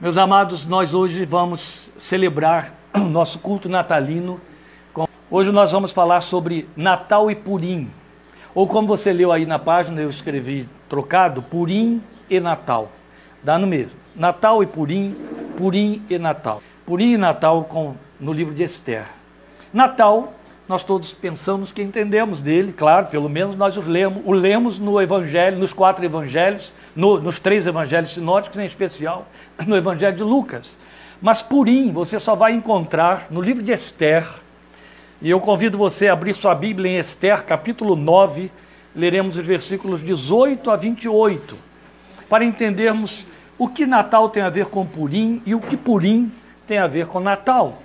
Meus amados, nós hoje vamos celebrar o nosso culto natalino. Hoje nós vamos falar sobre Natal e Purim. Ou como você leu aí na página, eu escrevi trocado, Purim e Natal. Dá no mesmo. Natal e Purim, Purim e Natal. Purim e Natal com, no livro de Esther. Natal, nós todos pensamos que entendemos dele, claro, pelo menos nós o lemos, o lemos no Evangelho, nos quatro Evangelhos, no, nos três Evangelhos sinóticos, em especial no Evangelho de Lucas. Mas Purim você só vai encontrar no livro de Esther, e eu convido você a abrir sua Bíblia em Esther, capítulo 9, leremos os versículos 18 a 28, para entendermos o que Natal tem a ver com Purim e o que Purim tem a ver com Natal.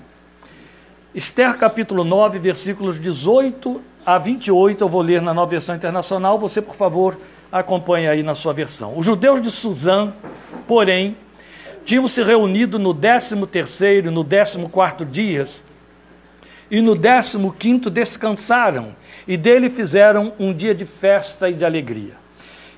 Esther capítulo 9, versículos 18 a 28, eu vou ler na nova versão internacional, você, por favor, acompanhe aí na sua versão. Os judeus de Suzã, porém, tinham se reunido no 13 terceiro e no 14 quarto dias, e no 15 quinto descansaram, e dele fizeram um dia de festa e de alegria.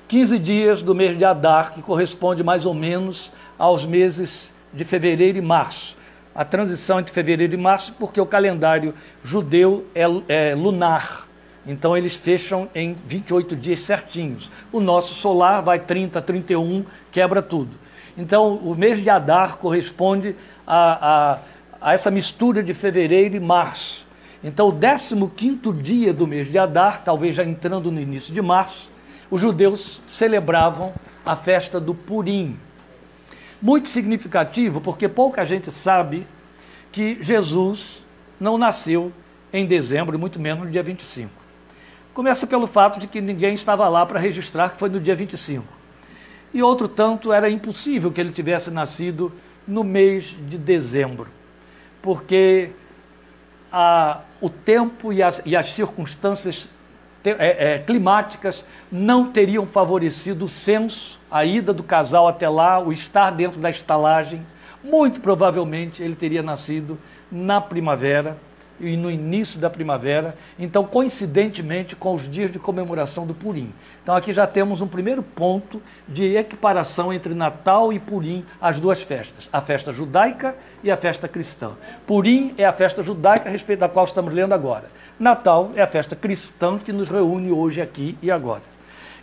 15 dias do mês de Adar, que corresponde mais ou menos aos meses de fevereiro e março. A transição entre fevereiro e março, porque o calendário judeu é, é lunar. Então eles fecham em 28 dias certinhos. O nosso solar vai 30, 31, quebra tudo. Então o mês de Adar corresponde a, a, a essa mistura de fevereiro e março. Então o 15 dia do mês de Adar, talvez já entrando no início de março, os judeus celebravam a festa do Purim. Muito significativo, porque pouca gente sabe que Jesus não nasceu em dezembro, muito menos no dia 25. Começa pelo fato de que ninguém estava lá para registrar que foi no dia 25. E outro tanto, era impossível que ele tivesse nascido no mês de dezembro, porque a, o tempo e as, e as circunstâncias é, é, climáticas não teriam favorecido o censo, a ida do casal até lá, o estar dentro da estalagem. Muito provavelmente ele teria nascido na primavera e no início da primavera, então coincidentemente com os dias de comemoração do Purim. Então aqui já temos um primeiro ponto de equiparação entre Natal e Purim, as duas festas, a festa judaica e a festa cristã. Purim é a festa judaica a respeito da qual estamos lendo agora. Natal é a festa cristã que nos reúne hoje aqui e agora.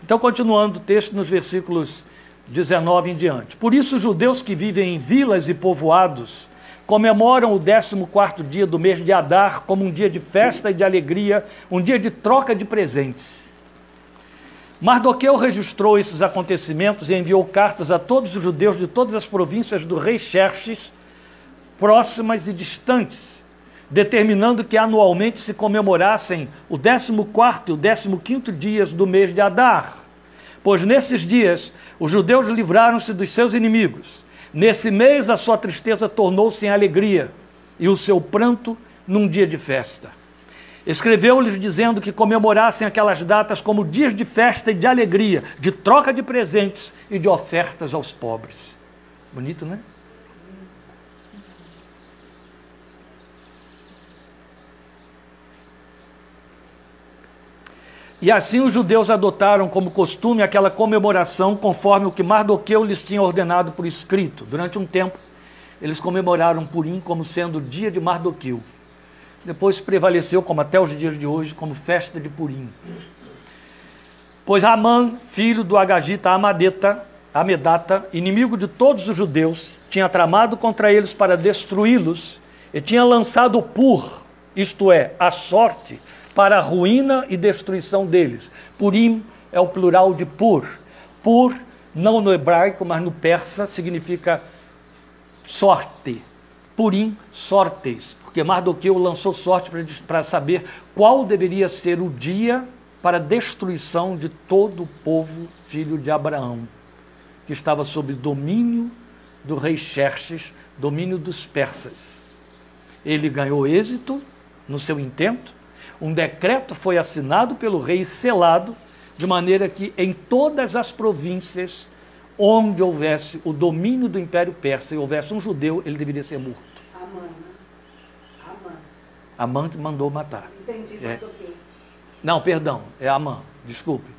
Então, continuando o texto nos versículos 19 em diante. Por isso, os judeus que vivem em vilas e povoados comemoram o 14 dia do mês de Adar como um dia de festa e de alegria, um dia de troca de presentes. Mardoqueu registrou esses acontecimentos e enviou cartas a todos os judeus de todas as províncias do rei Xerxes, próximas e distantes, determinando que anualmente se comemorassem o 14 e o 15 dias do mês de Adar. Pois nesses dias os judeus livraram-se dos seus inimigos. Nesse mês a sua tristeza tornou-se em alegria e o seu pranto num dia de festa. Escreveu-lhes dizendo que comemorassem aquelas datas como dias de festa e de alegria, de troca de presentes e de ofertas aos pobres. Bonito, né? E assim os judeus adotaram como costume aquela comemoração conforme o que Mardoqueu lhes tinha ordenado por escrito. Durante um tempo, eles comemoraram Purim como sendo o dia de Mardoqueu. Depois prevaleceu, como até os dias de hoje, como festa de Purim. Pois Amã, filho do Agagita Amadeta, Amedata, inimigo de todos os judeus, tinha tramado contra eles para destruí-los e tinha lançado o pur, isto é, a sorte, para a ruína e destruição deles. Purim é o plural de pur. Pur, não no hebraico, mas no persa, significa sorte. Purim, sortes, porque Mardoqueu lançou sorte para saber qual deveria ser o dia para a destruição de todo o povo filho de Abraão, que estava sob domínio do rei Xerxes, domínio dos persas. Ele ganhou êxito no seu intento, um decreto foi assinado pelo rei e selado, de maneira que em todas as províncias onde houvesse o domínio do Império Persa e houvesse um judeu, ele deveria ser morto. Amã. Amã. Amã que mandou matar. Entendi, é. Não, perdão, é Amã, desculpe.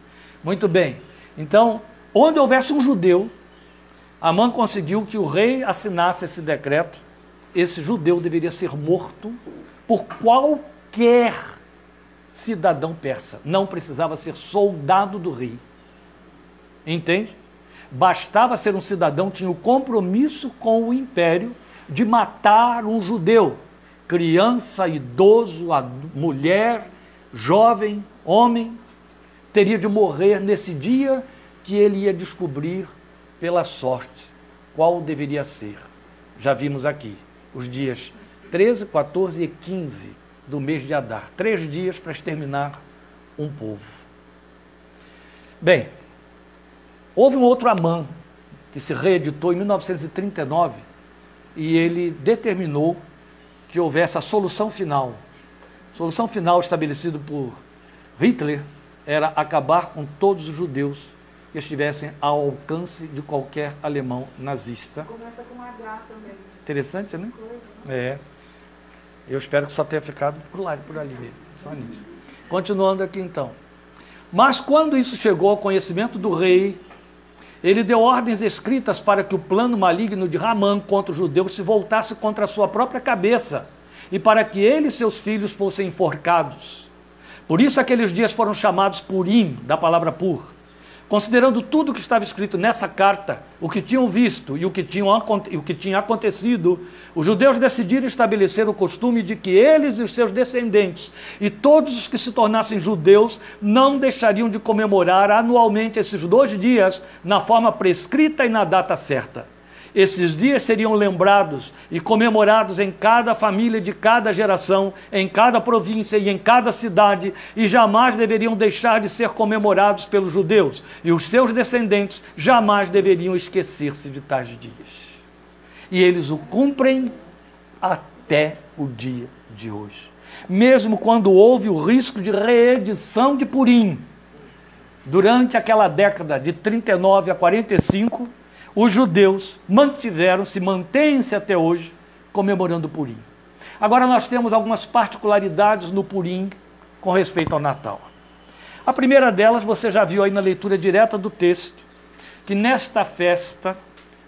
Muito bem. Então, onde houvesse um judeu, Amã conseguiu que o rei assinasse esse decreto. Esse judeu deveria ser morto por qualquer cidadão persa. Não precisava ser soldado do rei. Entende? Bastava ser um cidadão, tinha o compromisso com o império de matar um judeu, criança, idoso, mulher, jovem, homem, teria de morrer nesse dia que ele ia descobrir pela sorte qual deveria ser. Já vimos aqui os dias 13, 14 e 15 do mês de Adar. Três dias para exterminar um povo. Bem, Houve um outro Amã que se reeditou em 1939 e ele determinou que houvesse a solução final. A solução final estabelecida por Hitler era acabar com todos os judeus que estivessem ao alcance de qualquer alemão nazista. Começa com H também. Interessante, né? Coisa, né? É. Eu espero que só tenha ficado por lá, por ali mesmo. Só nisso. Continuando aqui então. Mas quando isso chegou ao conhecimento do rei, ele deu ordens escritas para que o plano maligno de Ramã contra os judeus se voltasse contra a sua própria cabeça e para que ele e seus filhos fossem enforcados. Por isso aqueles dias foram chamados Purim, da palavra pur. Considerando tudo o que estava escrito nessa carta, o que tinham visto e o que, tinham, o que tinha acontecido, os judeus decidiram estabelecer o costume de que eles e os seus descendentes e todos os que se tornassem judeus não deixariam de comemorar anualmente esses dois dias na forma prescrita e na data certa. Esses dias seriam lembrados e comemorados em cada família de cada geração, em cada província e em cada cidade, e jamais deveriam deixar de ser comemorados pelos judeus, e os seus descendentes jamais deveriam esquecer-se de tais dias. E eles o cumprem até o dia de hoje. Mesmo quando houve o risco de reedição de Purim, durante aquela década de 39 a 45, os judeus mantiveram-se, mantêm-se até hoje, comemorando o Purim. Agora nós temos algumas particularidades no Purim com respeito ao Natal. A primeira delas, você já viu aí na leitura direta do texto, que nesta festa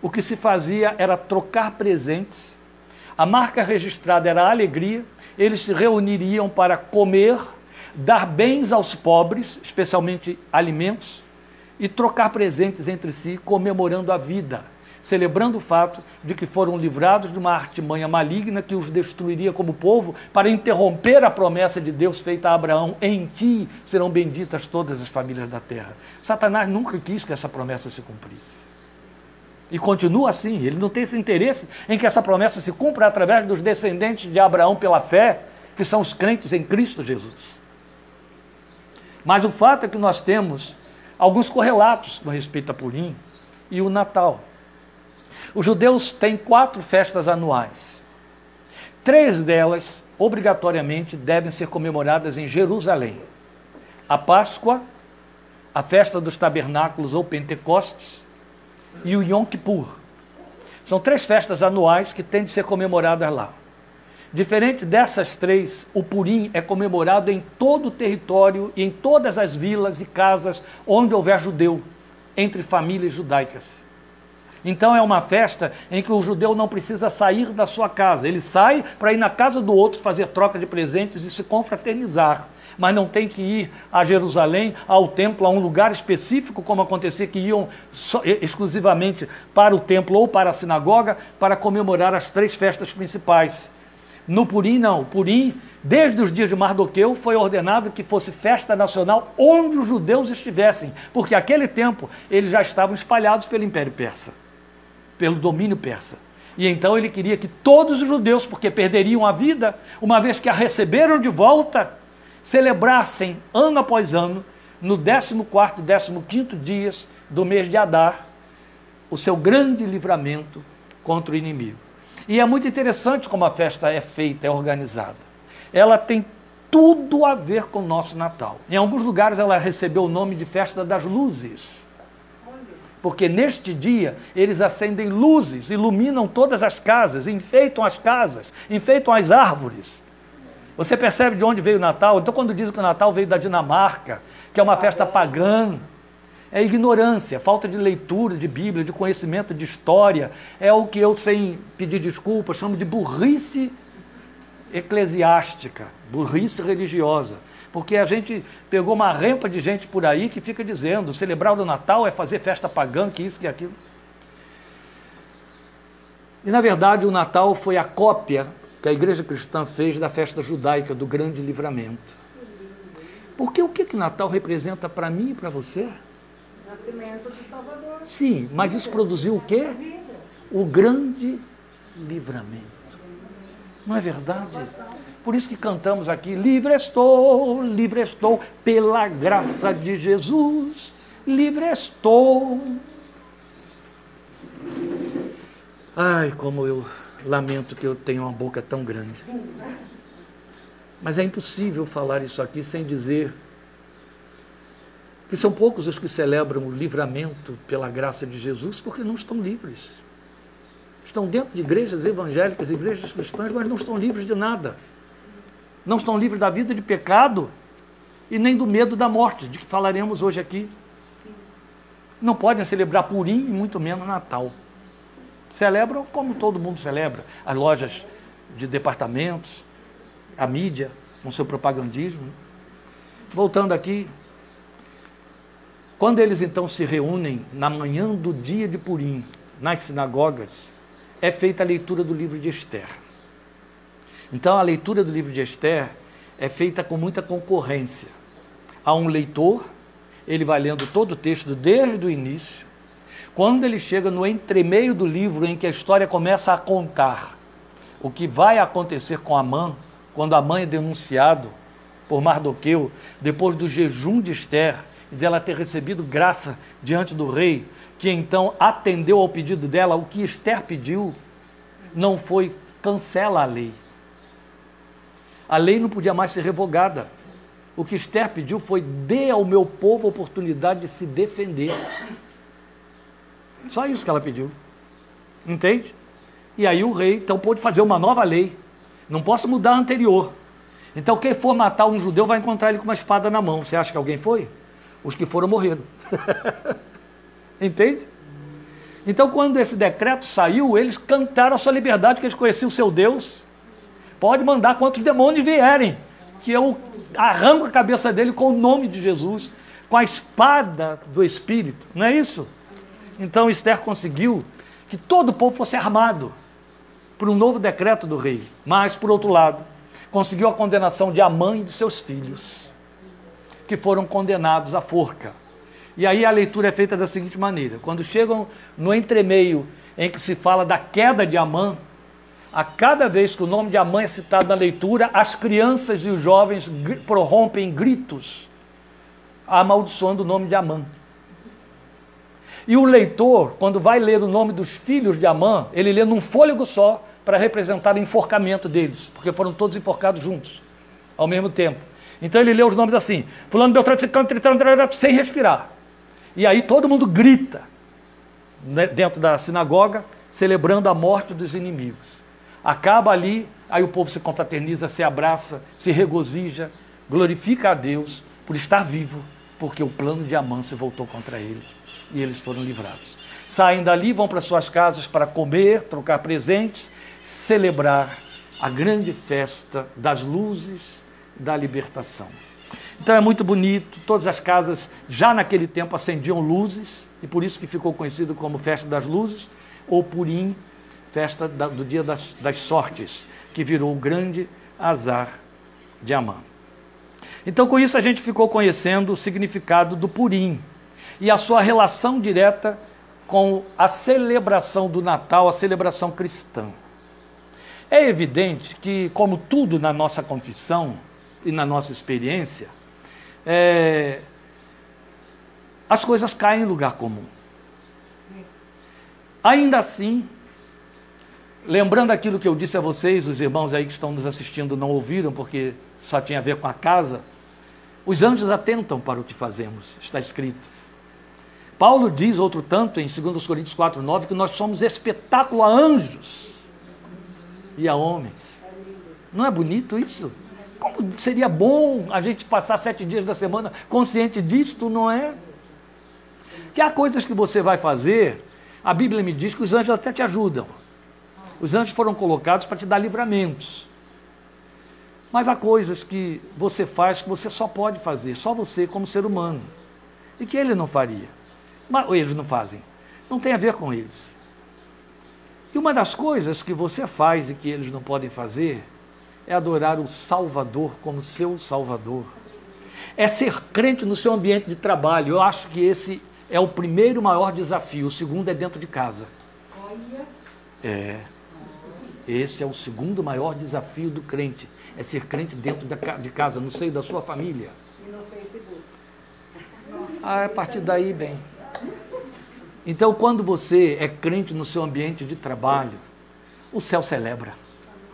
o que se fazia era trocar presentes, a marca registrada era a alegria, eles se reuniriam para comer, dar bens aos pobres, especialmente alimentos, e trocar presentes entre si, comemorando a vida, celebrando o fato de que foram livrados de uma artimanha maligna que os destruiria como povo para interromper a promessa de Deus feita a Abraão: em ti serão benditas todas as famílias da terra. Satanás nunca quis que essa promessa se cumprisse. E continua assim, ele não tem esse interesse em que essa promessa se cumpra através dos descendentes de Abraão pela fé, que são os crentes em Cristo Jesus. Mas o fato é que nós temos alguns correlatos com respeito a Purim e o Natal. Os judeus têm quatro festas anuais. Três delas, obrigatoriamente, devem ser comemoradas em Jerusalém: a Páscoa, a festa dos tabernáculos ou Pentecostes e o Yom Kippur. São três festas anuais que têm de ser comemoradas lá. Diferente dessas três, o Purim é comemorado em todo o território e em todas as vilas e casas onde houver judeu, entre famílias judaicas. Então é uma festa em que o judeu não precisa sair da sua casa, ele sai para ir na casa do outro fazer troca de presentes e se confraternizar. Mas não tem que ir a Jerusalém, ao templo, a um lugar específico, como acontecia que iam só, exclusivamente para o templo ou para a sinagoga para comemorar as três festas principais. No Purim, não. Purim, desde os dias de Mardoqueu, foi ordenado que fosse festa nacional onde os judeus estivessem, porque aquele tempo eles já estavam espalhados pelo Império Persa, pelo domínio persa. E então ele queria que todos os judeus, porque perderiam a vida, uma vez que a receberam de volta, celebrassem ano após ano, no 14 e 15 dias do mês de Adar, o seu grande livramento contra o inimigo. E é muito interessante como a festa é feita, é organizada. Ela tem tudo a ver com o nosso Natal. Em alguns lugares ela recebeu o nome de Festa das Luzes. Porque neste dia eles acendem luzes, iluminam todas as casas, enfeitam as casas, enfeitam as árvores. Você percebe de onde veio o Natal? Então, quando dizem que o Natal veio da Dinamarca, que é uma festa pagã, É ignorância, falta de leitura de Bíblia, de conhecimento de história. É o que eu, sem pedir desculpa, chamo de burrice eclesiástica, burrice religiosa. Porque a gente pegou uma rempa de gente por aí que fica dizendo celebrar o Natal é fazer festa pagã, que isso, que aquilo. E na verdade o Natal foi a cópia que a igreja cristã fez da festa judaica do grande livramento. Porque o que que Natal representa para mim e para você? Nascimento de Salvador. Sim, mas isso produziu o quê? O grande livramento. Não é verdade? Por isso que cantamos aqui: Livre estou, livre estou, pela graça de Jesus, livre estou. Ai, como eu lamento que eu tenho uma boca tão grande. Mas é impossível falar isso aqui sem dizer que são poucos os que celebram o livramento pela graça de Jesus porque não estão livres. Estão dentro de igrejas evangélicas, igrejas cristãs, mas não estão livres de nada. Não estão livres da vida de pecado e nem do medo da morte, de que falaremos hoje aqui. Não podem celebrar Purim e muito menos Natal. Celebram como todo mundo celebra. As lojas de departamentos, a mídia, com seu propagandismo. Voltando aqui, quando eles então se reúnem na manhã do dia de Purim, nas sinagogas, é feita a leitura do livro de Esther. Então a leitura do livro de Esther é feita com muita concorrência. Há um leitor, ele vai lendo todo o texto desde o início. Quando ele chega no entremeio do livro em que a história começa a contar o que vai acontecer com Amã, quando Amã é denunciado por Mardoqueu, depois do jejum de Esther, dela ter recebido graça diante do rei, que então atendeu ao pedido dela, o que Esther pediu não foi cancela a lei. A lei não podia mais ser revogada. O que Esther pediu foi dê ao meu povo a oportunidade de se defender. Só isso que ela pediu. Entende? E aí o rei então pôde fazer uma nova lei. Não posso mudar a anterior. Então quem for matar um judeu vai encontrar ele com uma espada na mão. Você acha que alguém foi? Os que foram morreram. Entende? Então, quando esse decreto saiu, eles cantaram a sua liberdade, que eles conheciam o seu Deus. Pode mandar quantos demônios vierem, que eu arranco a cabeça dele com o nome de Jesus, com a espada do Espírito. Não é isso? Então, Esther conseguiu que todo o povo fosse armado por um novo decreto do rei. Mas, por outro lado, conseguiu a condenação de Amã e de seus filhos, que foram condenados à forca. E aí a leitura é feita da seguinte maneira: quando chegam no entremeio em que se fala da queda de Amã, a cada vez que o nome de Amã é citado na leitura, as crianças e os jovens prorrompem gritos, amaldiçoando o nome de Amã. E o leitor, quando vai ler o nome dos filhos de Amã, ele lê num fôlego só para representar o enforcamento deles, porque foram todos enforcados juntos, ao mesmo tempo. Então ele lê os nomes assim, fulano Beltrano, sem respirar. E aí todo mundo grita né, dentro da sinagoga, celebrando a morte dos inimigos. Acaba ali, aí o povo se confraterniza, se abraça, se regozija, glorifica a Deus por estar vivo, porque o plano de Amã se voltou contra ele e eles foram livrados. Saem dali, vão para suas casas para comer, trocar presentes, celebrar a grande festa das luzes da libertação. Então é muito bonito, todas as casas já naquele tempo acendiam luzes, e por isso que ficou conhecido como Festa das Luzes, ou Purim, festa do dia das, das sortes, que virou o grande azar de Amã. Então com isso a gente ficou conhecendo o significado do Purim e a sua relação direta com a celebração do Natal, a celebração cristã. É evidente que, como tudo na nossa confissão e na nossa experiência, é, as coisas caem em lugar comum. Ainda assim, lembrando aquilo que eu disse a vocês, os irmãos aí que estão nos assistindo não ouviram, porque só tinha a ver com a casa, os anjos atentam para o que fazemos, está escrito. Paulo diz, outro tanto, em 2 Coríntios 4, 9, que nós somos espetáculo a anjos e a homens. Não é bonito isso? Como seria bom a gente passar sete dias da semana consciente disto, não é? Que há coisas que você vai fazer, a Bíblia me diz que os anjos até te ajudam. Os anjos foram colocados para te dar livramentos. Mas há coisas que você faz que você só pode fazer, só você como ser humano. E que ele não faria. Mas, ou eles não fazem. Não tem a ver com eles. E uma das coisas que você faz e que eles não podem fazer é adorar o Salvador como seu Salvador. É ser crente no seu ambiente de trabalho. Eu acho que esse é o primeiro maior desafio. O segundo é dentro de casa. É. Esse é o segundo maior desafio do crente. É ser crente dentro de casa, no seio da sua família. E no Facebook. Ah, a partir daí, bem. Então, quando você é crente no seu ambiente de trabalho, o céu celebra.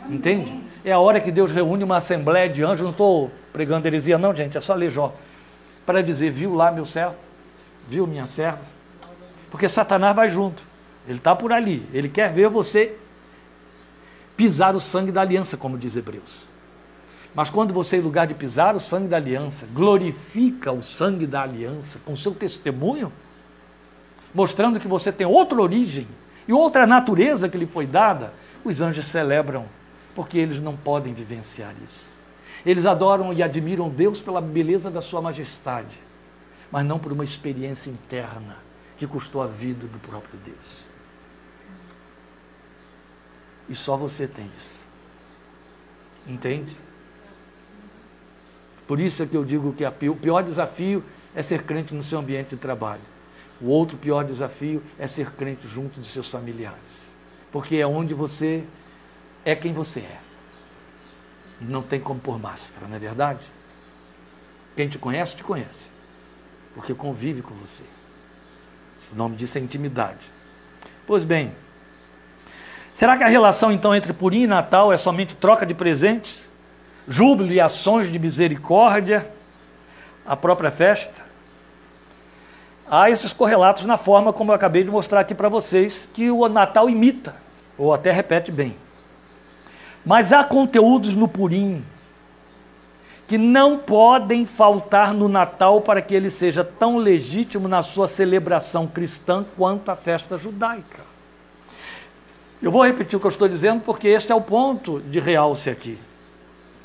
Entende? É a hora que Deus reúne uma assembleia de anjos. Não estou pregando heresia, não, gente, é só ler Jó. Para dizer, viu lá meu servo? Viu minha serva? Porque Satanás vai junto. Ele está por ali. Ele quer ver você pisar o sangue da aliança, como diz Hebreus. Mas quando você, em lugar de pisar o sangue da aliança, glorifica o sangue da aliança com seu testemunho, mostrando que você tem outra origem e outra natureza que lhe foi dada, os anjos celebram, porque eles não podem vivenciar isso. Eles adoram e admiram Deus pela beleza da sua majestade, mas não por uma experiência interna que custou a vida do próprio Deus. E só você tem isso. Entende? Por isso é que eu digo que o pior desafio é ser crente no seu ambiente de trabalho. O outro pior desafio é ser crente junto de seus familiares. Porque é onde você é quem você é. Não tem como pôr máscara, não é verdade? Quem te conhece, te conhece. Porque convive com você. O nome disso é intimidade. Pois bem, será que a relação então entre Purim e Natal é somente troca de presentes, júbilo e ações de misericórdia, a própria festa? há esses correlatos na forma como eu acabei de mostrar aqui para vocês, que o Natal imita, ou até repete bem. Mas há conteúdos no Purim que não podem faltar no Natal para que ele seja tão legítimo na sua celebração cristã quanto a festa judaica. Eu vou repetir o que eu estou dizendo porque esse é o ponto de realce aqui.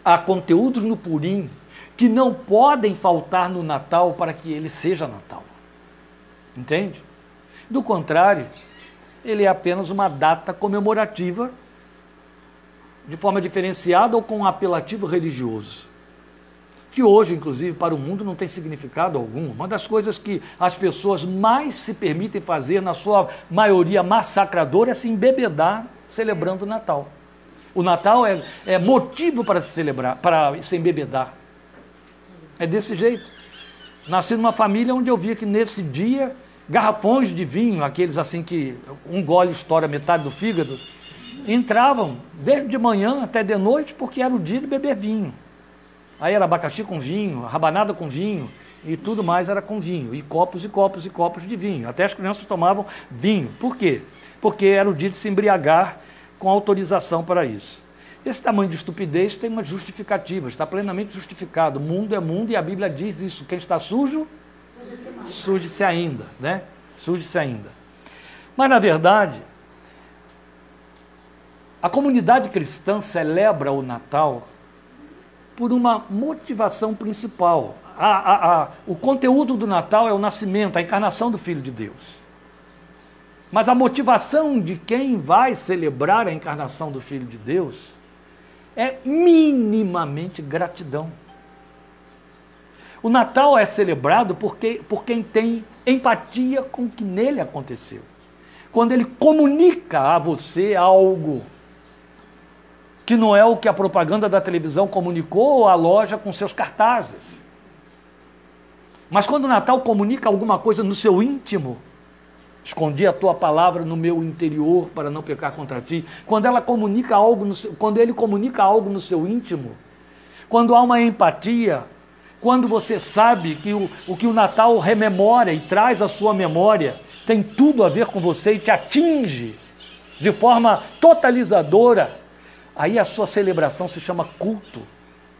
Há conteúdos no Purim que não podem faltar no Natal para que ele seja Natal. Entende? Do contrário, ele é apenas uma data comemorativa de forma diferenciada ou com um apelativo religioso. Que hoje, inclusive, para o mundo não tem significado algum. Uma das coisas que as pessoas mais se permitem fazer, na sua maioria massacradora, é se embebedar celebrando o Natal. O Natal é, é motivo para se celebrar, para se embebedar. É desse jeito. Nasci numa família onde eu via que nesse dia garrafões de vinho, aqueles assim que um gole estoura metade do fígado, entravam desde de manhã até de noite porque era o dia de beber vinho. Aí era abacaxi com vinho, rabanada com vinho e tudo mais era com vinho, e copos e copos e copos de vinho. Até as crianças tomavam vinho. Por quê? Porque era o dia de se embriagar com autorização para isso. Esse tamanho de estupidez tem uma justificativa, está plenamente justificado. O mundo é mundo e a Bíblia diz isso. Quem está sujo, surge-se ainda, né? Surge-se ainda. Mas, na verdade, a comunidade cristã celebra o Natal por uma motivação principal. A, a, a, o conteúdo do Natal é o nascimento, a encarnação do Filho de Deus. Mas a motivação de quem vai celebrar a encarnação do Filho de Deus é minimamente gratidão. O Natal é celebrado porque, por quem tem empatia com o que nele aconteceu. Quando ele comunica a você algo que não é o que a propaganda da televisão comunicou ou a loja com seus cartazes. Mas quando o Natal comunica alguma coisa no seu íntimo, escondi a tua palavra no meu interior para não pecar contra ti. Quando ela comunica algo, seu, quando ele comunica algo no seu íntimo, quando há uma empatia, quando você sabe que o, o que o Natal rememora e traz à sua memória tem tudo a ver com você e te atinge de forma totalizadora, aí a sua celebração se chama culto,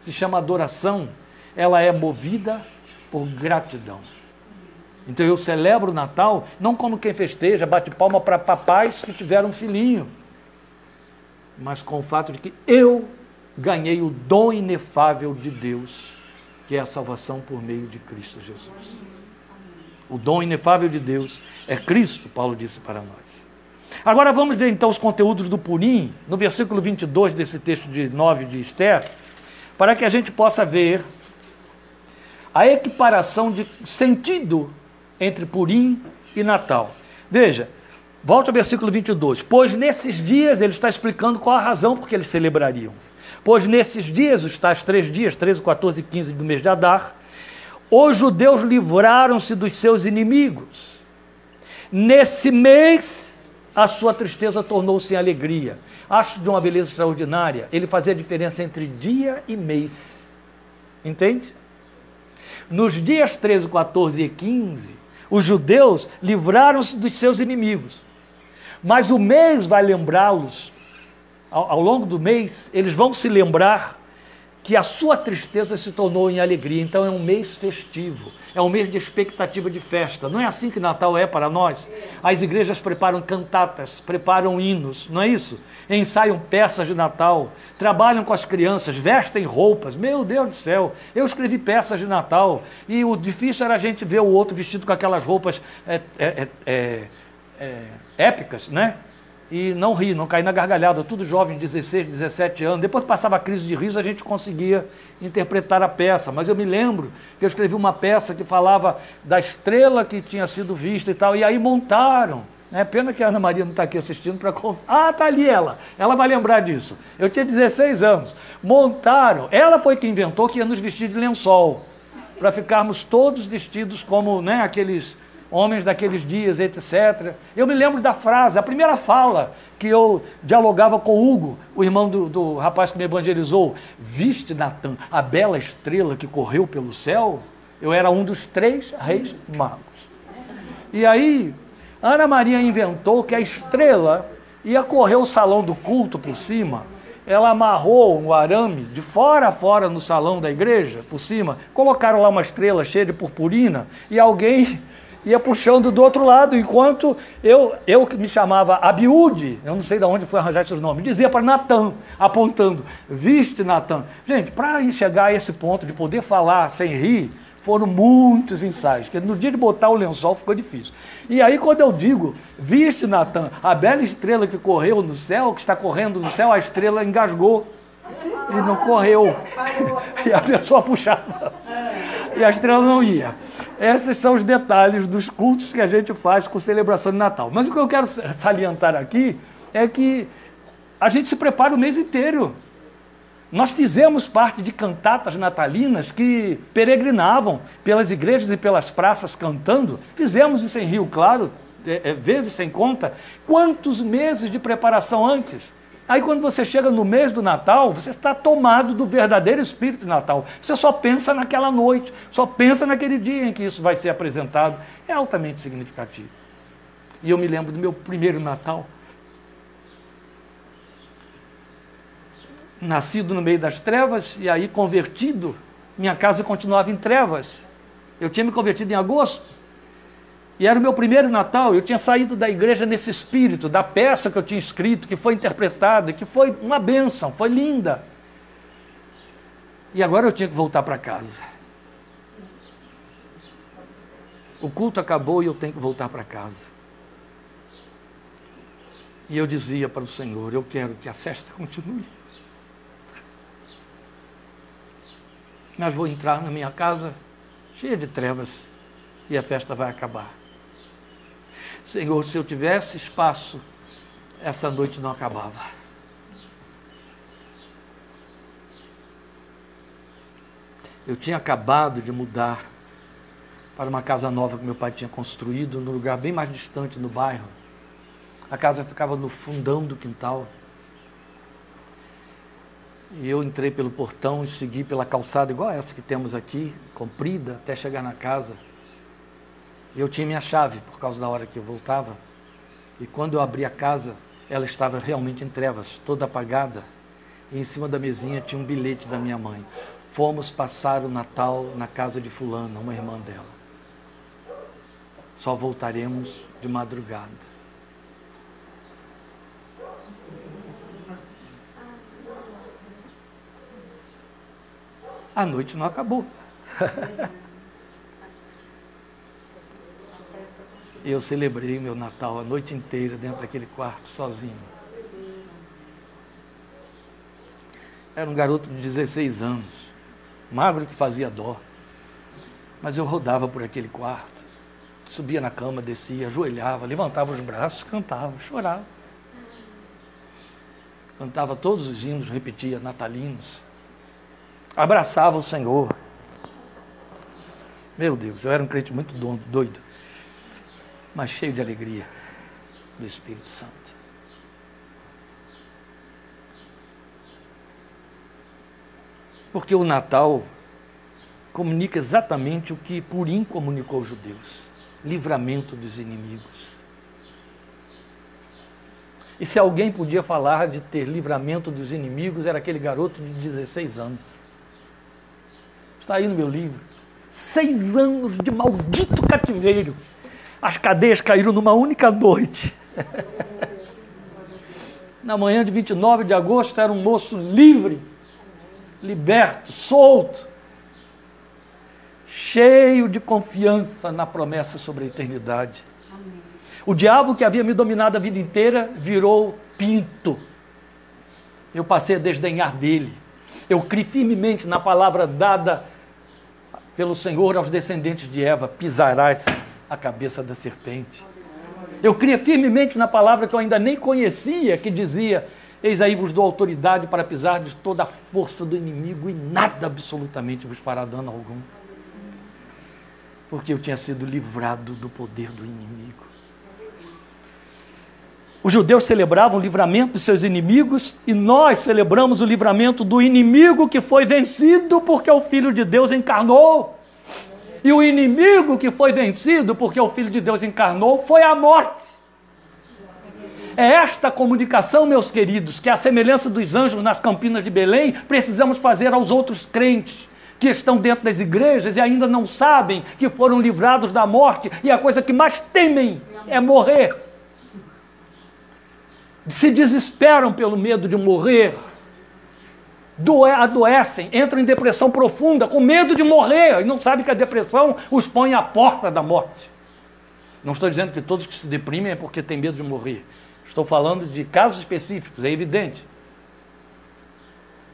se chama adoração, ela é movida por gratidão. Então eu celebro o Natal não como quem festeja, bate palma para papais que tiveram um filhinho, mas com o fato de que eu ganhei o dom inefável de Deus, que é a salvação por meio de Cristo Jesus. O dom inefável de Deus é Cristo, Paulo disse para nós. Agora vamos ver então os conteúdos do Purim, no versículo 22 desse texto de 9 de Esther, para que a gente possa ver a equiparação de sentido entre Purim e Natal. Veja, volte ao versículo 22. Pois nesses dias, ele está explicando qual a razão por que eles celebrariam. Pois nesses dias, os tais três dias, 13, 14 e 15 do mês de Adar, os judeus livraram-se dos seus inimigos. Nesse mês, a sua tristeza tornou-se em alegria. Acho de uma beleza extraordinária. Ele fazia a diferença entre dia e mês. Entende? Nos dias 13, 14 e 15, os judeus livraram-se dos seus inimigos. Mas o mês vai lembrá-los, ao, ao, longo do mês, eles vão se lembrar que a sua tristeza se tornou em alegria. Então é um mês festivo, é um mês de expectativa de festa. Não é assim que Natal é para nós? As igrejas preparam cantatas, preparam hinos, não é isso? Ensaiam peças de Natal, trabalham com as crianças, vestem roupas. Meu Deus do céu, eu escrevi peças de Natal e o difícil era a gente ver o outro vestido com aquelas roupas é, é, é, é épicas, né? E não rir, não cair na gargalhada, tudo jovem, 16, 17 anos. Depois que passava a crise de riso, a gente conseguia interpretar a peça. Mas eu me lembro que eu escrevi uma peça que falava da estrela que tinha sido vista e tal, e aí montaram. Né? Pena que a Ana Maria não está aqui assistindo para. Ah, está ali ela. Ela vai lembrar disso. Eu tinha 16 anos. Montaram. Ela foi que inventou que ia nos vestir de lençol. Para ficarmos todos vestidos como né, aqueles homens daqueles dias, etc. Eu me lembro da frase, a primeira fala que eu dialogava com Hugo, o irmão do, do rapaz que me evangelizou. Viste, Natan, a bela estrela que correu pelo céu? Eu era um dos três reis magos. E aí, Ana Maria inventou que a estrela ia correr o salão do culto por cima. Ela amarrou um arame de fora a fora no salão da igreja, por cima. Colocaram lá uma estrela cheia de purpurina e alguém ia puxando do outro lado, enquanto eu, eu que me chamava Abiúde, eu não sei de onde foi arranjar esses nomes, dizia para Natan, apontando, viste Natan. Gente, para chegar a esse ponto de poder falar sem rir, foram muitos ensaios, porque no dia de botar o lençol ficou difícil. E aí quando eu digo, viste Natan, a bela estrela que correu no céu, que está correndo no céu, a estrela engasgou e não correu. E a pessoa puxava e a estrela não ia. Esses são os detalhes dos cultos que a gente faz com celebração de Natal. Mas o que eu quero salientar aqui é que a gente se prepara o mês inteiro. Nós fizemos parte de cantatas natalinas que peregrinavam pelas igrejas e pelas praças cantando. Fizemos isso em Rio Claro, é, é, vezes sem conta. Quantos meses de preparação antes? Aí quando você chega no mês do Natal, você está tomado do verdadeiro espírito de Natal. Você só pensa naquela noite, só pensa naquele dia em que isso vai ser apresentado. É altamente significativo. E eu me lembro do meu primeiro Natal. Nascido no meio das trevas e aí convertido, minha casa continuava em trevas. Eu tinha me convertido em agosto. E era o meu primeiro Natal, eu tinha saído da igreja nesse espírito, da peça que eu tinha escrito, que foi interpretada, que foi uma bênção, foi linda. E agora eu tinha que voltar para casa. O culto acabou e eu tenho que voltar para casa. E eu dizia para o Senhor: Eu quero que a festa continue. Mas vou entrar na minha casa cheia de trevas e a festa vai acabar. Senhor, se eu tivesse espaço, essa noite não acabava. Eu tinha acabado de mudar para uma casa nova que meu pai tinha construído, num lugar bem mais distante no bairro. A casa ficava no fundão do quintal. E eu entrei pelo portão e segui pela calçada igual essa que temos aqui, comprida, até chegar na casa. Eu tinha minha chave por causa da hora que eu voltava. E quando eu abri a casa, ela estava realmente em trevas, toda apagada. E em cima da mesinha tinha um bilhete da minha mãe. Fomos passar o Natal na casa de fulana, uma irmã dela. só voltaremos de madrugada. A noite não acabou. Eu celebrei meu Natal a noite inteira dentro daquele quarto sozinho. Era um garoto de 16 anos, magro que fazia dó. Mas eu rodava por aquele quarto, subia na cama, descia, ajoelhava, levantava os braços, cantava, chorava. Cantava todos os hinos, repetia natalinos. Abraçava o Senhor. Meu Deus, eu era um crente muito doido mas cheio de alegria do Espírito Santo. Porque o Natal comunica exatamente o que Purim comunicou aos judeus: livramento dos inimigos. E se alguém podia falar de ter livramento dos inimigos, era aquele garoto de 16 anos. Está aí no meu livro. Seis anos de maldito cativeiro as cadeias caíram numa única noite. Na manhã de 29 de agosto era um moço livre, liberto, solto, cheio de confiança na promessa sobre a eternidade. O diabo que havia me dominado a vida inteira virou pinto. Eu passei a desdenhar dele. Eu criei firmemente na palavra dada pelo Senhor aos descendentes de Eva: pisarás a cabeça da serpente. Eu cria firmemente na palavra que eu ainda nem conhecia, que dizia: Eis aí vos dou autoridade para pisar de toda a força do inimigo e nada absolutamente vos fará dano algum. Porque eu tinha sido livrado do poder do inimigo. Os judeus celebravam o livramento de seus inimigos e nós celebramos o livramento do inimigo que foi vencido porque o Filho de Deus encarnou. E o inimigo que foi vencido, porque o Filho de Deus encarnou, foi a morte. É esta comunicação, meus queridos, que a semelhança dos anjos nas campinas de Belém, precisamos fazer aos outros crentes que estão dentro das igrejas e ainda não sabem que foram livrados da morte e a coisa que mais temem é morrer. Se desesperam pelo medo de morrer, adoecem, entram em depressão profunda, com medo de morrer, e não sabem que a depressão os põe à porta da morte. Não estou dizendo que todos que se deprimem é porque têm medo de morrer. Estou falando de casos específicos, é evidente.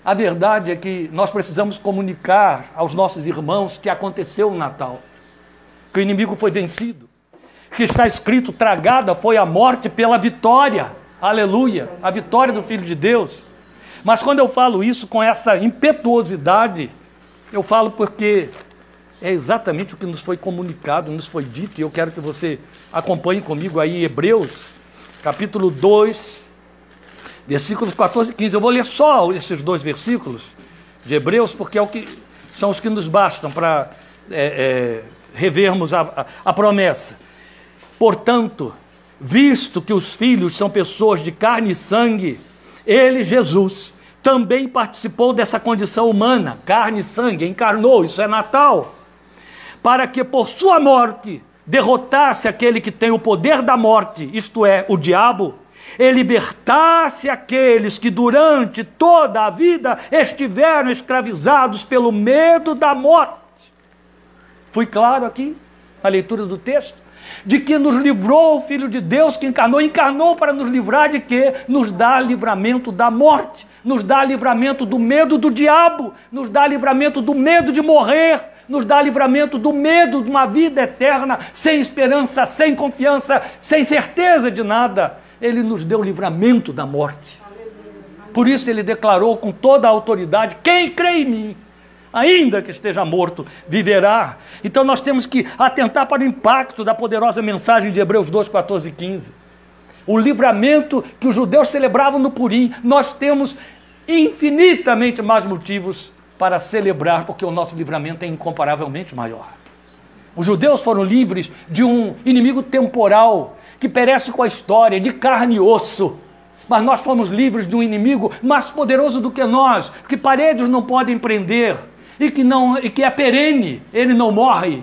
A verdade é que nós precisamos comunicar aos nossos irmãos que aconteceu o Natal, que o inimigo foi vencido, que está escrito: tragada foi a morte pela vitória. Aleluia! A vitória do Filho de Deus. Mas quando eu falo isso com essa impetuosidade, eu falo porque é exatamente o que nos foi comunicado, nos foi dito, e eu quero que você acompanhe comigo aí Hebreus, capítulo 2, versículos 14 e 15. Eu vou ler só esses dois versículos de Hebreus, porque é o que, são os que nos bastam para é, é, revermos a, a, a promessa. Portanto, visto que os filhos são pessoas de carne e sangue, ele, Jesus, também participou dessa condição humana, carne e sangue, encarnou, isso é Natal, para que por sua morte derrotasse aquele que tem o poder da morte, isto é, o diabo, e libertasse aqueles que durante toda a vida estiveram escravizados pelo medo da morte. Fui claro aqui na leitura do texto? De que nos livrou o Filho de Deus que encarnou, encarnou para nos livrar de quê? Nos dá livramento da morte nos dá livramento do medo do diabo, nos dá livramento do medo de morrer, nos dá livramento do medo de uma vida eterna, sem esperança, sem confiança, sem certeza de nada. Ele nos deu livramento da morte. Por isso ele declarou com toda a autoridade: quem crê em mim, ainda que esteja morto, viverá. Então nós temos que atentar para o impacto da poderosa mensagem de Hebreus 2, 14 e 15. O livramento que os judeus celebravam no Purim, nós temos infinitamente mais motivos para celebrar, porque o nosso livramento é incomparavelmente maior. Os judeus foram livres de um inimigo temporal que perece com a história, de carne e osso. Mas nós fomos livres de um inimigo mais poderoso do que nós, que paredes não podem prender e que, não, e que é perene, ele não morre.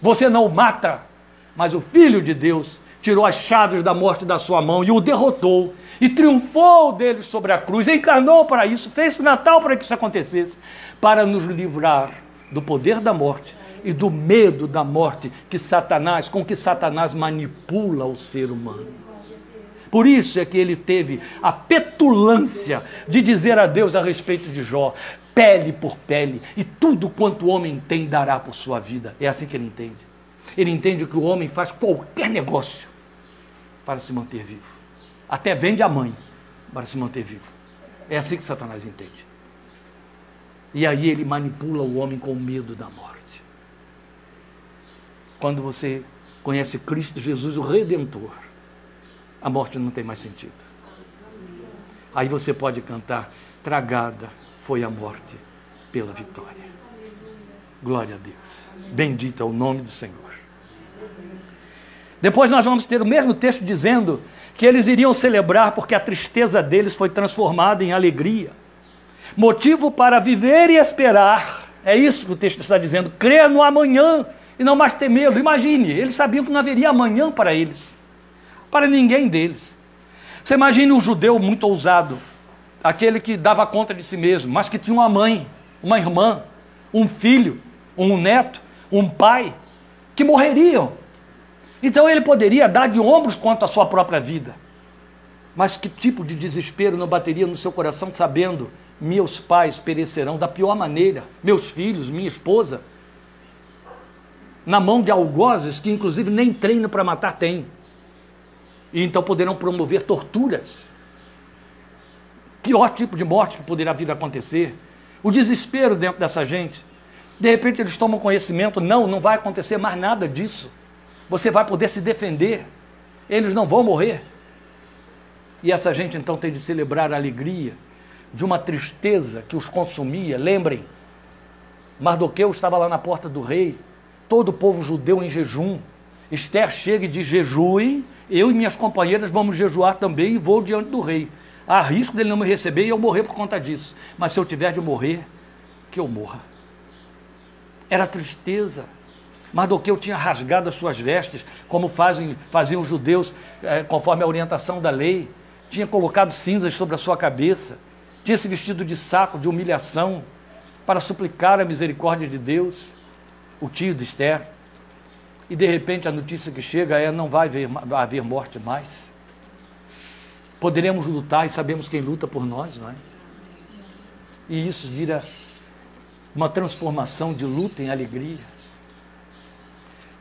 Você não o mata, Mas o Filho de Deus tirou as chaves da morte da sua mão e o derrotou e triunfou deles sobre a cruz, encarnou para isso, fez o Natal para que isso acontecesse, para nos livrar do poder da morte e do medo da morte que Satanás, com que Satanás manipula o ser humano. Por isso é que ele teve a petulância de dizer a Deus a respeito de Jó: pele por pele, e tudo quanto o homem tem dará por sua vida. É assim que ele entende. Ele entende que o homem faz qualquer negócio para se manter vivo. Até vende a mãe para se manter vivo. É assim que Satanás entende. E aí ele manipula o homem com medo da morte. Quando você conhece Cristo Jesus, o Redentor, a morte não tem mais sentido. Aí você pode cantar: tragada foi a morte pela vitória. Glória a Deus. Bendito é o nome do Senhor. Depois nós vamos ter o mesmo texto dizendo que eles iriam celebrar porque a tristeza deles foi transformada em alegria. Motivo para viver e esperar. É isso que o texto está dizendo. Crer no amanhã e não mais ter medo. Imagine, eles sabiam que não haveria amanhã para eles, para ninguém deles. Você imagine um judeu muito ousado, aquele que dava conta de si mesmo, mas que tinha uma mãe, uma irmã, um filho, um neto, um pai, que morreriam. Então ele poderia dar de ombros quanto à sua própria vida. Mas que tipo de desespero não bateria no seu coração sabendo meus pais perecerão da pior maneira, meus filhos, minha esposa, na mão de algozes que, inclusive, nem treino para matar tem. E então poderão promover torturas. Pior tipo de morte que poderá vir a acontecer. O desespero dentro dessa gente. De repente eles tomam conhecimento, não, não vai acontecer mais nada disso. Você vai poder se defender. Eles não vão morrer. E essa gente então tem de celebrar a alegria de uma tristeza que os consumia. Lembrem, Mardoqueu estava lá na porta do rei, todo o povo judeu em jejum. Esther chega e diz: jejue, eu e minhas companheiras vamos jejuar também e vou diante do rei. Há risco dele não me receber e eu morrer por conta disso. Mas se eu tiver de morrer, que eu morra. Era tristeza. Mardoqueu tinha rasgado as suas vestes, como fazem, faziam os judeus, é, conforme a orientação da lei. Tinha colocado cinzas sobre a sua cabeça. Tinha se vestido de saco, de humilhação, para suplicar a misericórdia de Deus o tio de Esther, e de repente a notícia que chega é: não vai haver, haver morte mais. Poderemos lutar e sabemos quem luta por nós, não é? E isso vira uma transformação de luta em alegria.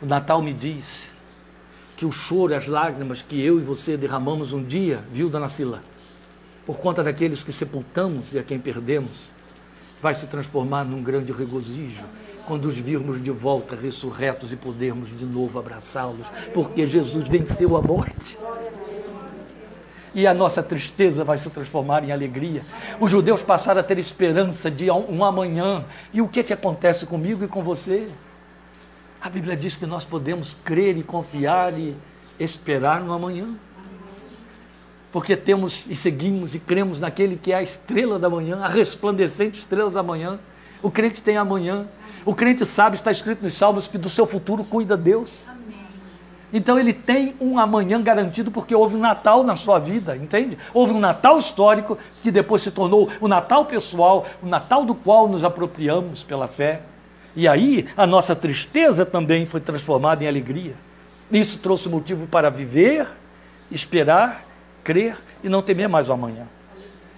O Natal me diz que o choro e as lágrimas que eu e você derramamos um dia, viu, dona Sila? Por conta daqueles que sepultamos e a quem perdemos, vai se transformar num grande regozijo quando os virmos de volta ressurretos e podermos de novo abraçá-los, porque Jesus venceu a morte. E a nossa tristeza vai se transformar em alegria. Os judeus passaram a ter esperança de um amanhã. E o que, que acontece comigo e com você? A Bíblia diz que nós podemos crer e confiar e esperar no amanhã. Porque temos e seguimos e cremos naquele que é a estrela da manhã, a resplandecente estrela da manhã. O crente tem amanhã. O crente sabe, está escrito nos Salmos, que do seu futuro cuida Deus. Então ele tem um amanhã garantido porque houve um Natal na sua vida, entende? Houve um Natal histórico que depois se tornou o Natal pessoal, o Natal do qual nos apropriamos pela fé. E aí a nossa tristeza também foi transformada em alegria. Isso trouxe motivo para viver, esperar, crer e não temer mais o amanhã.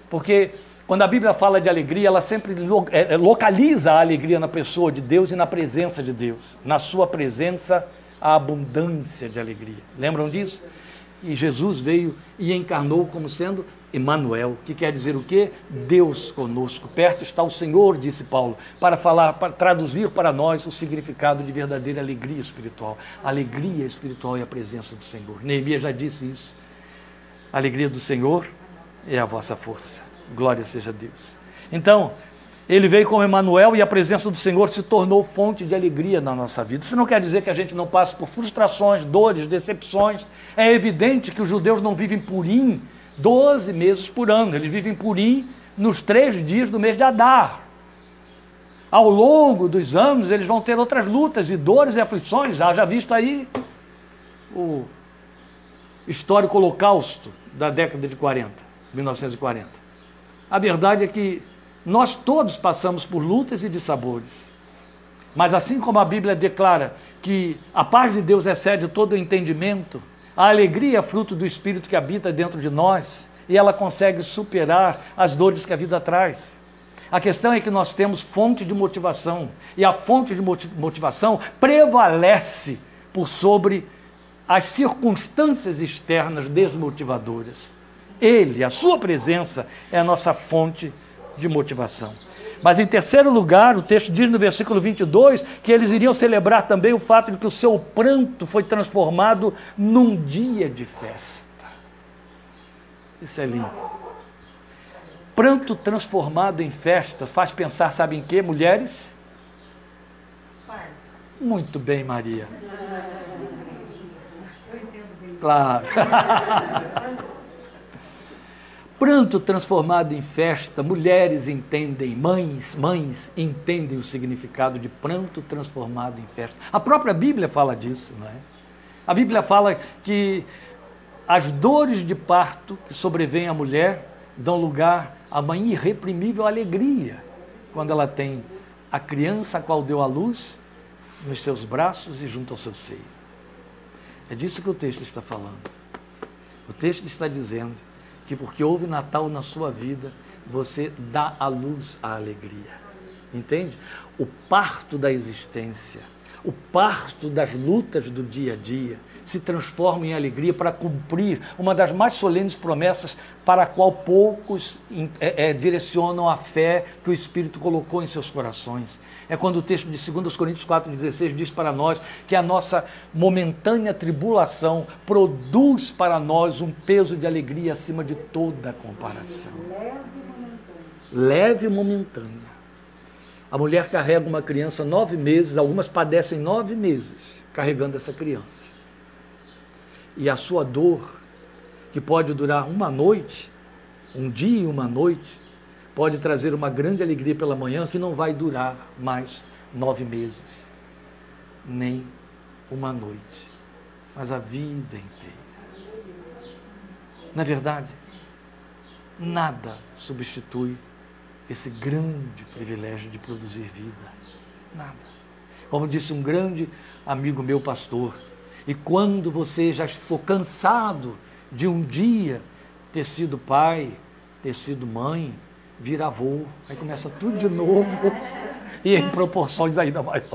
Porque quando a Bíblia fala de alegria, ela sempre é, é, localiza a alegria na pessoa de Deus e na presença de Deus. Na sua presença, a abundância de alegria. Lembram disso? E Jesus veio e encarnou como sendo Emmanuel, que quer dizer o quê? Deus conosco. Perto está o Senhor, disse Paulo, para falar, para traduzir para nós o significado de verdadeira alegria espiritual. Alegria espiritual é a presença do Senhor. Neemias já disse isso. A alegria do Senhor é a vossa força. Glória seja a Deus. Então, ele veio como Emmanuel e a presença do Senhor se tornou fonte de alegria na nossa vida. Isso não quer dizer que a gente não passe por frustrações, dores, decepções. É evidente que os judeus não vivem purim 12 meses por ano, eles vivem purim nos três dias do mês de Adar. Ao longo dos anos, eles vão ter outras lutas e dores e aflições, já visto aí o histórico holocausto da década de 40, 1940. A verdade é que nós todos passamos por lutas e dissabores. Mas assim como a Bíblia declara que a paz de Deus excede todo o entendimento, a alegria é fruto do Espírito que habita dentro de nós e ela consegue superar as dores que a vida traz. A questão é que nós temos fonte de motivação e a fonte de motivação prevalece por sobre as circunstâncias externas desmotivadoras. Ele, a sua presença, é a nossa fonte de motivação. Mas em terceiro lugar, o texto diz no versículo 22 que eles iriam celebrar também o fato de que o seu pranto foi transformado num dia de festa. Isso é lindo. Pranto transformado em festa faz pensar, sabe em quê, mulheres? Muito bem, Maria. Claro. Pranto transformado em festa, mulheres entendem, mães, mães entendem o significado de pranto transformado em festa. A própria Bíblia fala disso, não é? A Bíblia fala que as dores de parto que sobrevêm à mulher dão lugar a uma irreprimível alegria quando ela tem a criança a qual deu a luz nos seus braços e junto ao seu seio. É disso que o texto está falando. O texto está dizendo que porque houve Natal na sua vida, você dá à luz a alegria. Entende? O parto da existência, o parto das lutas do dia a dia, se transforma em alegria para cumprir uma das mais solenes promessas para a qual poucos é, é, direcionam a fé que o Espírito colocou em seus corações é quando o texto de 2 Coríntios 4,16 diz para nós que a nossa momentânea tribulação produz para nós um peso de alegria acima de toda comparação. Leve e momentânea. A mulher carrega uma criança nove meses, algumas padecem nove meses carregando essa criança. E a sua dor, que pode durar uma noite, um dia e uma noite, pode trazer uma grande alegria pela manhã que não vai durar mais nove meses, nem uma noite, mas a vida inteira. Na verdade, nada substitui esse grande privilégio de produzir vida. Nada. Como disse um grande amigo meu, pastor, e quando você já ficou cansado de um dia ter sido pai, ter sido mãe, vira avô, aí começa tudo de novo e em proporções ainda maiores.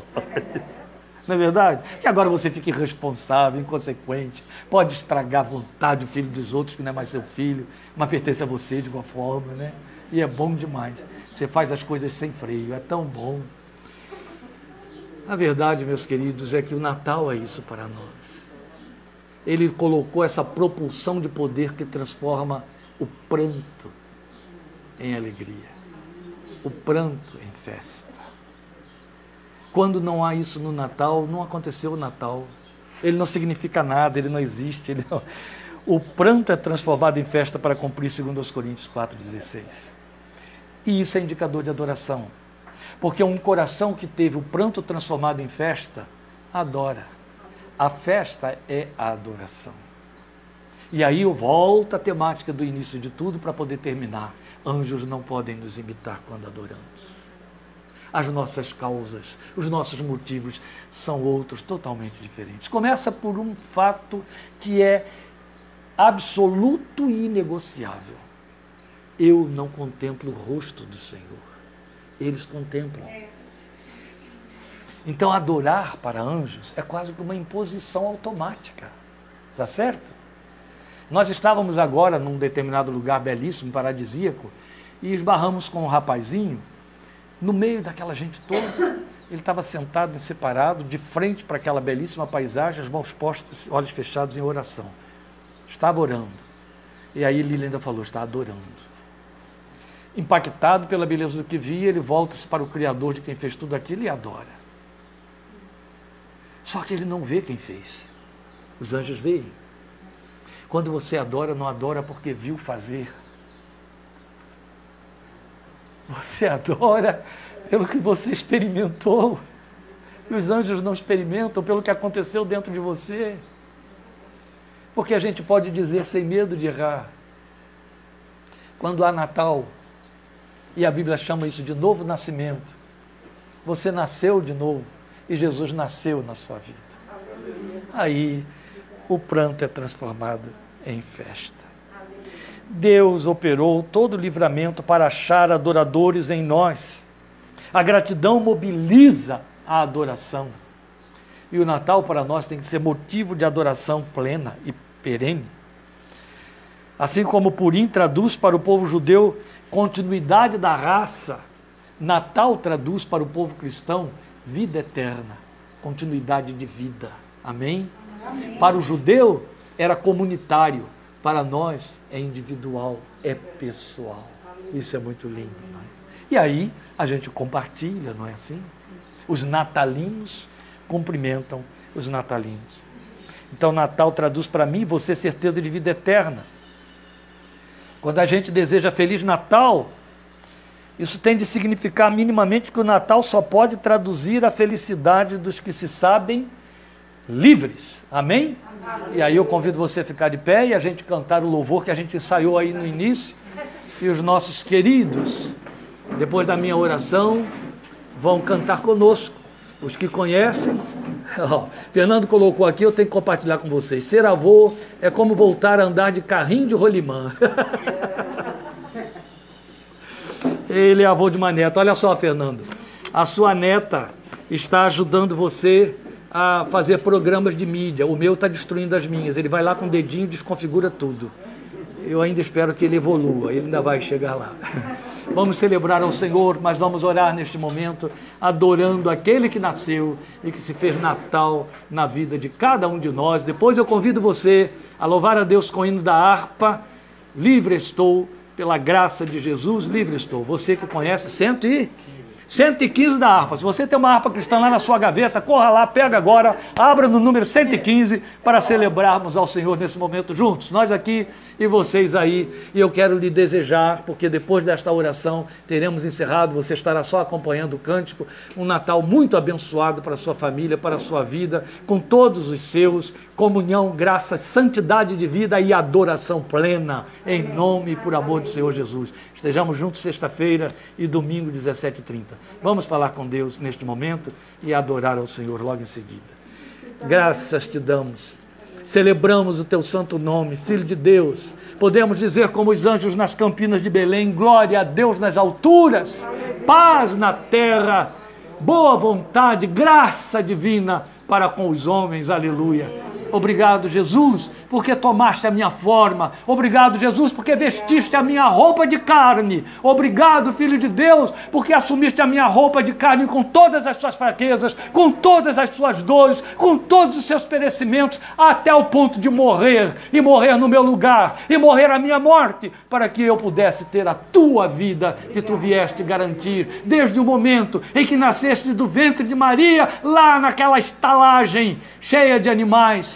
Não é verdade? Que agora você fica irresponsável, inconsequente, pode estragar a vontade do filho dos outros, que não é mais seu filho, mas pertence a você de igual forma, né? E é bom demais. Você faz as coisas sem freio, é tão bom. A verdade, meus queridos, é que o Natal é isso para nós. Ele colocou essa propulsão de poder que transforma o pranto em alegria, o pranto em festa. Quando não há isso no Natal, não aconteceu o Natal. Ele não significa nada, ele não existe. Ele não... O pranto é transformado em festa para cumprir, segundo os Coríntios 4,16. E isso é indicador de adoração. Porque um coração que teve o pranto transformado em festa, adora. A festa é a adoração. E aí eu volto à temática do início de tudo para poder terminar. Anjos não podem nos imitar quando adoramos. As nossas causas, os nossos motivos são outros totalmente diferentes. Começa por um fato que é absoluto e inegociável. Eu não contemplo o rosto do Senhor. Eles contemplam. Então, adorar para anjos é quase que uma imposição automática. Está certo? Nós estávamos agora num determinado lugar belíssimo, paradisíaco, e esbarramos com um rapazinho, no meio daquela gente toda. Ele estava sentado, separado, de frente para aquela belíssima paisagem, as mãos postas, olhos fechados em oração. Estava orando. E aí Lili ainda falou: está adorando. Impactado pela beleza do que via, ele volta-se para o Criador de quem fez tudo aquilo e adora. Só que ele não vê quem fez. Os anjos veem. Quando você adora, não adora porque viu fazer. Você adora pelo que você experimentou. E os anjos não experimentam pelo que aconteceu dentro de você. Porque a gente pode dizer sem medo de errar. Quando há Natal, e a Bíblia chama isso de novo nascimento, você nasceu de novo e Jesus nasceu na sua vida. Aí o pranto é transformado em festa. Deus operou todo o livramento para achar adoradores em nós. A gratidão mobiliza a adoração. E o Natal para nós tem que ser motivo de adoração plena e perene. Assim como Purim traduz para o povo judeu continuidade da raça, Natal traduz para o povo cristão vida eterna, continuidade de vida. Amém? Amém? Para o judeu era comunitário, para nós é individual, é pessoal. Isso é muito lindo. Não é? E aí a gente compartilha, não é assim? Os natalinos cumprimentam os natalinos. Então, Natal traduz para mim você certeza de vida eterna. Quando a gente deseja Feliz Natal, isso tem de significar minimamente que o Natal só pode traduzir a felicidade dos que se sabem livres. Amém? Amém? E aí eu convido você a ficar de pé e a gente cantar o louvor que a gente ensaiou aí no início. E os nossos queridos, depois da minha oração, vão cantar conosco. Os que conhecem, oh, Fernando colocou aqui, eu tenho que compartilhar com vocês. Ser avô é como voltar a andar de carrinho de rolimã. Ele é avô de uma neta. Olha só, Fernando. A sua neta está ajudando você a fazer programas de mídia. O meu está destruindo as minhas. Ele vai lá com o dedinho e desconfigura tudo. Eu ainda espero que ele evolua. Ele ainda vai chegar lá. Vamos celebrar ao Senhor, mas vamos orar neste momento, adorando aquele que nasceu e que se fez Natal na vida de cada um de nós. Depois eu convido você a louvar a Deus com o hino da harpa. Livre estou, pela graça de Jesus, livre estou. Você que conhece, sente e 115 da harpa. Se você tem uma harpa cristã lá na sua gaveta, corra lá, pega agora, abra no número 115 para celebrarmos ao Senhor nesse momento juntos. Nós aqui e vocês aí. E eu quero lhe desejar, porque depois desta oração teremos encerrado, você estará só acompanhando o cântico, um Natal muito abençoado para a sua família, para a sua vida, com todos os seus, comunhão, graça, santidade de vida e adoração plena, em nome e por amor do Senhor Jesus. Estejamos juntos sexta-feira e domingo, 17h30. Vamos falar com Deus neste momento e adorar ao Senhor logo em seguida. Graças te damos. Celebramos o teu santo nome, Filho de Deus. Podemos dizer, como os anjos nas campinas de Belém: glória a Deus nas alturas, paz na terra, boa vontade, graça divina para com os homens. Aleluia. Obrigado, Jesus, porque tomaste a minha forma. Obrigado, Jesus, porque vestiste a minha roupa de carne. Obrigado, Filho de Deus, porque assumiste a minha roupa de carne com todas as suas fraquezas, com todas as suas dores, com todos os seus perecimentos, até o ponto de morrer e morrer no meu lugar e morrer a minha morte, para que eu pudesse ter a tua vida que tu vieste garantir desde o momento em que nasceste do ventre de Maria, lá naquela estalagem cheia de animais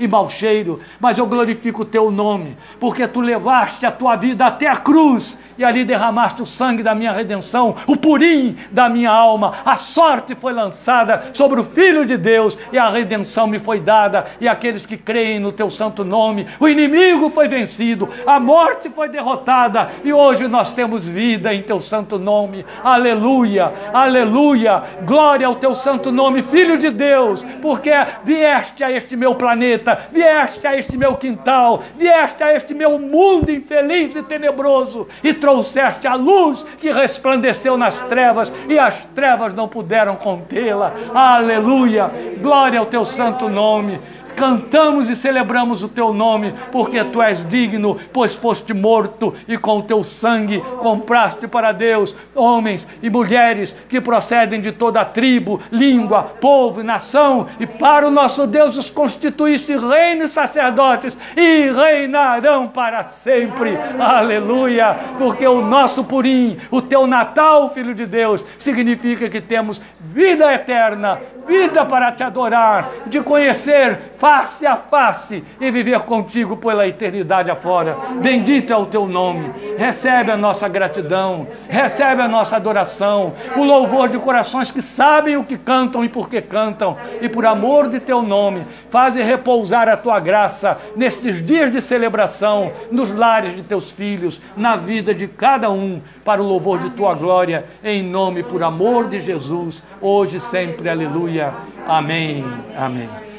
e mau cheiro, mas eu glorifico o teu nome, porque tu levaste a tua vida até a cruz e ali derramaste o sangue da minha redenção, o purim da minha alma. A sorte foi lançada sobre o Filho de Deus e a redenção me foi dada. E aqueles que creem no teu santo nome, o inimigo foi vencido, a morte foi derrotada e hoje nós temos vida em teu santo nome. Aleluia, aleluia. Glória ao teu santo nome, Filho de Deus, porque vieste a este meu planeta, vieste a este meu quintal, vieste a este meu mundo infeliz e tenebroso e trouxeste a luz que resplandeceu nas trevas e as trevas não puderam contê-la. Aleluia! Glória ao teu santo nome cantamos e celebramos o teu nome, porque tu és digno, pois foste morto e com o teu sangue compraste para Deus homens e mulheres que procedem de toda a tribo, língua, povo e nação, e para o nosso Deus os constituíste reino e sacerdotes e reinarão para sempre. Aleluia! Porque o nosso purim, o teu Natal, filho de Deus, significa que temos vida eterna, vida para te adorar, de conhecer face a face e viver contigo pela eternidade afora. Bendito é o teu nome. Recebe a nossa gratidão, recebe a nossa adoração, o louvor de corações que sabem o que cantam e por que cantam, e por amor de teu nome, faze repousar a tua graça nestes dias de celebração, nos lares de teus filhos, na vida de cada um, para o louvor de tua glória, em nome, por amor de Jesus, hoje e sempre. Aleluia. Amém. Amém.